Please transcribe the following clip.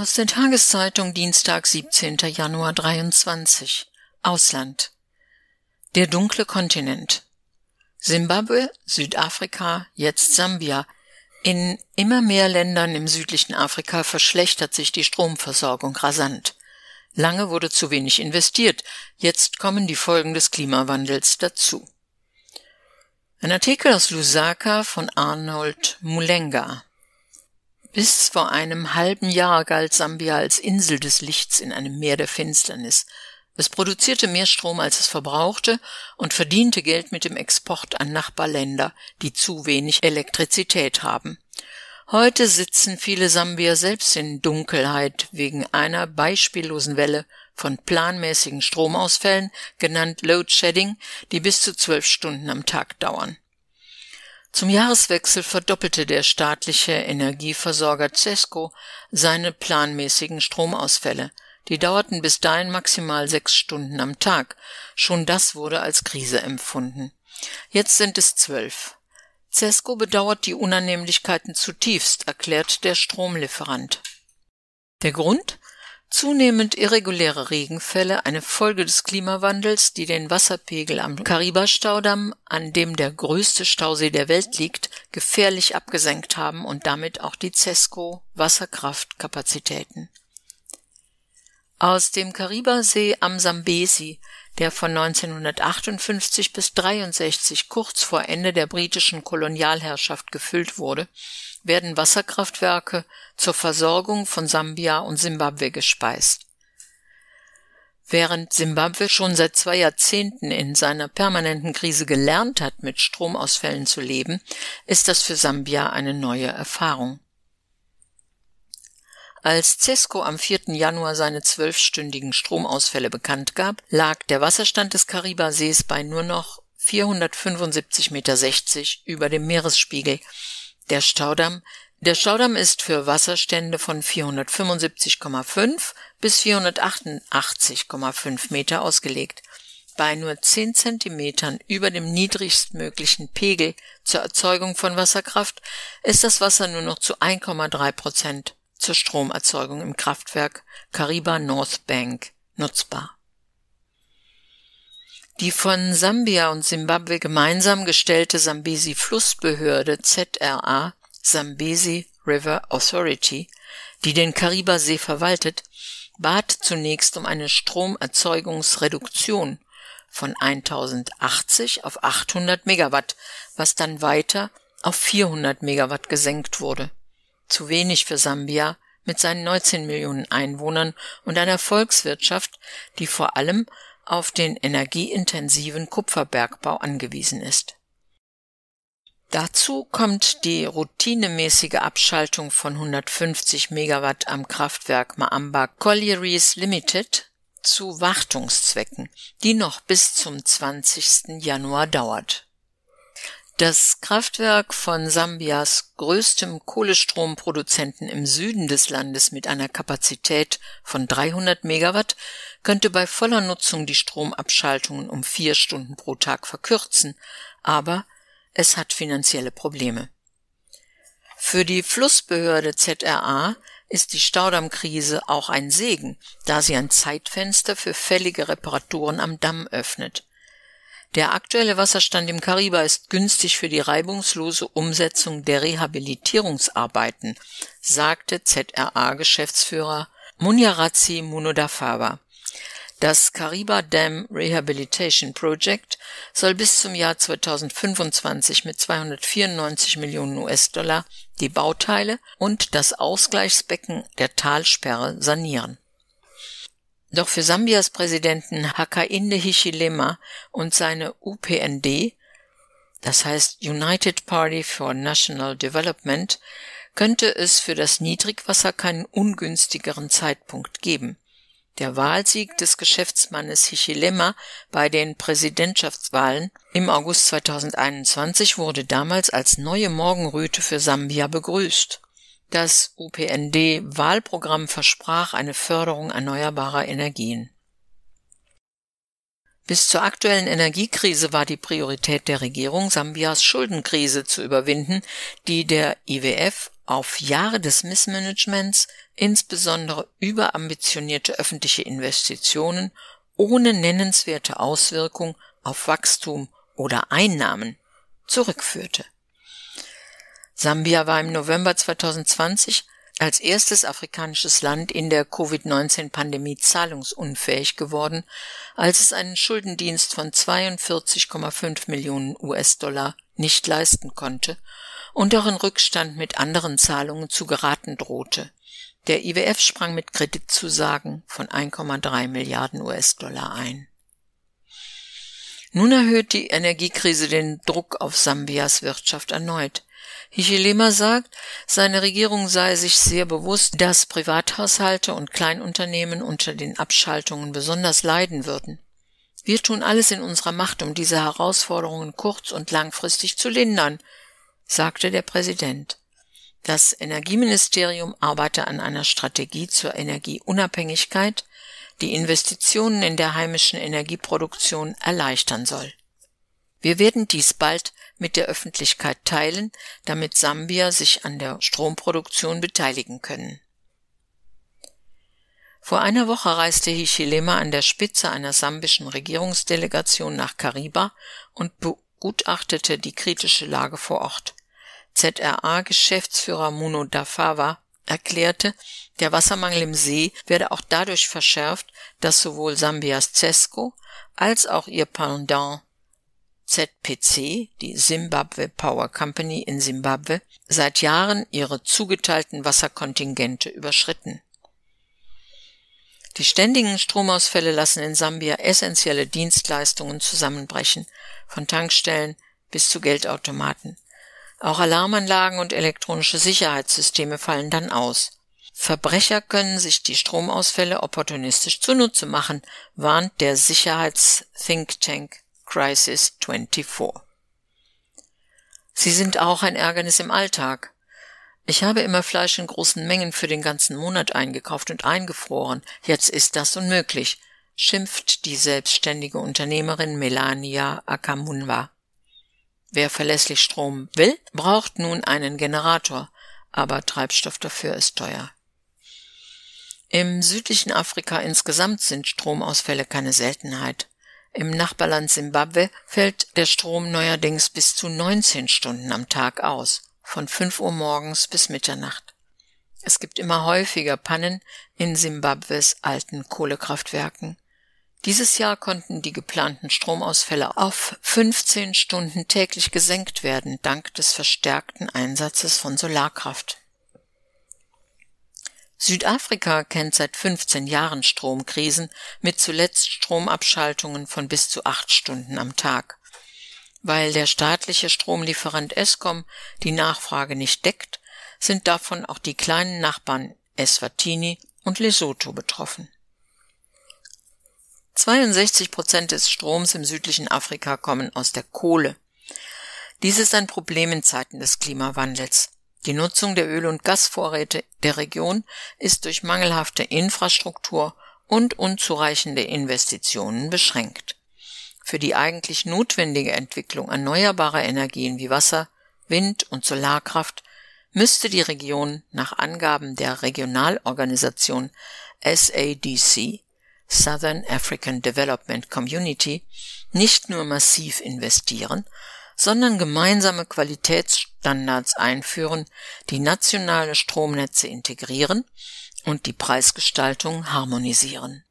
Aus der Tageszeitung Dienstag, 17. Januar 23. Ausland. Der dunkle Kontinent. Simbabwe, Südafrika, jetzt Sambia. In immer mehr Ländern im südlichen Afrika verschlechtert sich die Stromversorgung rasant. Lange wurde zu wenig investiert, jetzt kommen die Folgen des Klimawandels dazu. Ein Artikel aus Lusaka von Arnold Mulenga. Bis vor einem halben Jahr galt Sambia als Insel des Lichts in einem Meer der Finsternis. Es produzierte mehr Strom, als es verbrauchte und verdiente Geld mit dem Export an Nachbarländer, die zu wenig Elektrizität haben. Heute sitzen viele Sambier selbst in Dunkelheit wegen einer beispiellosen Welle von planmäßigen Stromausfällen, genannt Load Shedding, die bis zu zwölf Stunden am Tag dauern. Zum Jahreswechsel verdoppelte der staatliche Energieversorger Cesco seine planmäßigen Stromausfälle. Die dauerten bis dahin maximal sechs Stunden am Tag. Schon das wurde als Krise empfunden. Jetzt sind es zwölf. Cesco bedauert die Unannehmlichkeiten zutiefst, erklärt der Stromlieferant. Der Grund? Zunehmend irreguläre Regenfälle, eine Folge des Klimawandels, die den Wasserpegel am Kariba-Staudamm, an dem der größte Stausee der Welt liegt, gefährlich abgesenkt haben und damit auch die CESCO Wasserkraftkapazitäten. Aus dem Karibasee am Sambesi, der von 1958 bis 63 kurz vor Ende der britischen Kolonialherrschaft gefüllt wurde, werden Wasserkraftwerke zur Versorgung von Sambia und Simbabwe gespeist. Während Simbabwe schon seit zwei Jahrzehnten in seiner permanenten Krise gelernt hat, mit Stromausfällen zu leben, ist das für Sambia eine neue Erfahrung. Als Cesco am 4. Januar seine zwölfstündigen Stromausfälle bekannt gab, lag der Wasserstand des Karibasees bei nur noch 475,60 Meter über dem Meeresspiegel, der Staudamm der Staudamm ist für Wasserstände von 475,5 bis 488,5 Meter ausgelegt. Bei nur 10 Zentimetern über dem niedrigstmöglichen Pegel zur Erzeugung von Wasserkraft ist das Wasser nur noch zu 1,3 Prozent zur Stromerzeugung im Kraftwerk Kariba North Bank nutzbar. Die von Sambia und Simbabwe gemeinsam gestellte Sambesi-Flussbehörde ZRA Zambesi River Authority, die den Karibasee verwaltet, bat zunächst um eine Stromerzeugungsreduktion von 1080 auf 800 Megawatt, was dann weiter auf 400 Megawatt gesenkt wurde. Zu wenig für Sambia mit seinen 19 Millionen Einwohnern und einer Volkswirtschaft, die vor allem auf den energieintensiven Kupferbergbau angewiesen ist. Dazu kommt die routinemäßige Abschaltung von 150 Megawatt am Kraftwerk Maamba Collieries Limited zu Wartungszwecken, die noch bis zum 20. Januar dauert. Das Kraftwerk von Sambias größtem Kohlestromproduzenten im Süden des Landes mit einer Kapazität von 300 Megawatt könnte bei voller Nutzung die Stromabschaltungen um vier Stunden pro Tag verkürzen, aber es hat finanzielle Probleme. Für die Flussbehörde ZRA ist die Staudammkrise auch ein Segen, da sie ein Zeitfenster für fällige Reparaturen am Damm öffnet. Der aktuelle Wasserstand im Kariba ist günstig für die reibungslose Umsetzung der Rehabilitierungsarbeiten, sagte ZRA-Geschäftsführer Munyarazi Munodafaba. Das Kariba Dam Rehabilitation Project soll bis zum Jahr 2025 mit 294 Millionen US-Dollar die Bauteile und das Ausgleichsbecken der Talsperre sanieren. Doch für Sambias Präsidenten Hakainde Hichilema und seine UPND, das heißt United Party for National Development, könnte es für das Niedrigwasser keinen ungünstigeren Zeitpunkt geben. Der Wahlsieg des Geschäftsmannes Hichilema bei den Präsidentschaftswahlen im August 2021 wurde damals als neue Morgenröte für Sambia begrüßt. Das UPND-Wahlprogramm versprach eine Förderung erneuerbarer Energien. Bis zur aktuellen Energiekrise war die Priorität der Regierung, Sambias Schuldenkrise zu überwinden, die der IWF auf Jahre des Missmanagements, insbesondere überambitionierte öffentliche Investitionen ohne nennenswerte Auswirkung auf Wachstum oder Einnahmen zurückführte. Sambia war im November 2020 als erstes afrikanisches Land in der Covid-19-Pandemie zahlungsunfähig geworden, als es einen Schuldendienst von 42,5 Millionen US-Dollar nicht leisten konnte und auch in Rückstand mit anderen Zahlungen zu geraten drohte. Der IWF sprang mit Kreditzusagen von 1,3 Milliarden US-Dollar ein. Nun erhöht die Energiekrise den Druck auf Sambias Wirtschaft erneut. Hichilema sagt, seine Regierung sei sich sehr bewusst, dass Privathaushalte und Kleinunternehmen unter den Abschaltungen besonders leiden würden. Wir tun alles in unserer Macht, um diese Herausforderungen kurz- und langfristig zu lindern, sagte der Präsident. Das Energieministerium arbeite an einer Strategie zur Energieunabhängigkeit, die Investitionen in der heimischen Energieproduktion erleichtern soll. Wir werden dies bald mit der Öffentlichkeit teilen, damit Sambia sich an der Stromproduktion beteiligen können. Vor einer Woche reiste Hichilema an der Spitze einer sambischen Regierungsdelegation nach Kariba und begutachtete die kritische Lage vor Ort. ZRA-Geschäftsführer Muno Dafawa erklärte, der Wassermangel im See werde auch dadurch verschärft, dass sowohl Sambias CESCO als auch ihr Pendant ZPC, die Zimbabwe Power Company in Simbabwe, seit Jahren ihre zugeteilten Wasserkontingente überschritten. Die ständigen Stromausfälle lassen in Sambia essentielle Dienstleistungen zusammenbrechen, von Tankstellen bis zu Geldautomaten. Auch Alarmanlagen und elektronische Sicherheitssysteme fallen dann aus. Verbrecher können sich die Stromausfälle opportunistisch zunutze machen, warnt der Sicherheits-Think Tank Crisis 24. Sie sind auch ein Ärgernis im Alltag. Ich habe immer Fleisch in großen Mengen für den ganzen Monat eingekauft und eingefroren. Jetzt ist das unmöglich, schimpft die selbstständige Unternehmerin Melania Akamunwa. Wer verlässlich Strom will, braucht nun einen Generator, aber Treibstoff dafür ist teuer. Im südlichen Afrika insgesamt sind Stromausfälle keine Seltenheit. Im Nachbarland Simbabwe fällt der Strom neuerdings bis zu 19 Stunden am Tag aus, von 5 Uhr morgens bis Mitternacht. Es gibt immer häufiger Pannen in Simbabwes alten Kohlekraftwerken. Dieses Jahr konnten die geplanten Stromausfälle auf 15 Stunden täglich gesenkt werden, dank des verstärkten Einsatzes von Solarkraft. Südafrika kennt seit 15 Jahren Stromkrisen mit zuletzt Stromabschaltungen von bis zu acht Stunden am Tag. Weil der staatliche Stromlieferant Eskom die Nachfrage nicht deckt, sind davon auch die kleinen Nachbarn Eswatini und Lesotho betroffen. 62 Prozent des Stroms im südlichen Afrika kommen aus der Kohle. Dies ist ein Problem in Zeiten des Klimawandels. Die Nutzung der Öl- und Gasvorräte der Region ist durch mangelhafte Infrastruktur und unzureichende Investitionen beschränkt. Für die eigentlich notwendige Entwicklung erneuerbarer Energien wie Wasser, Wind und Solarkraft müsste die Region nach Angaben der Regionalorganisation SADC Southern African Development Community nicht nur massiv investieren, sondern gemeinsame Qualitätsstandards einführen, die nationale Stromnetze integrieren und die Preisgestaltung harmonisieren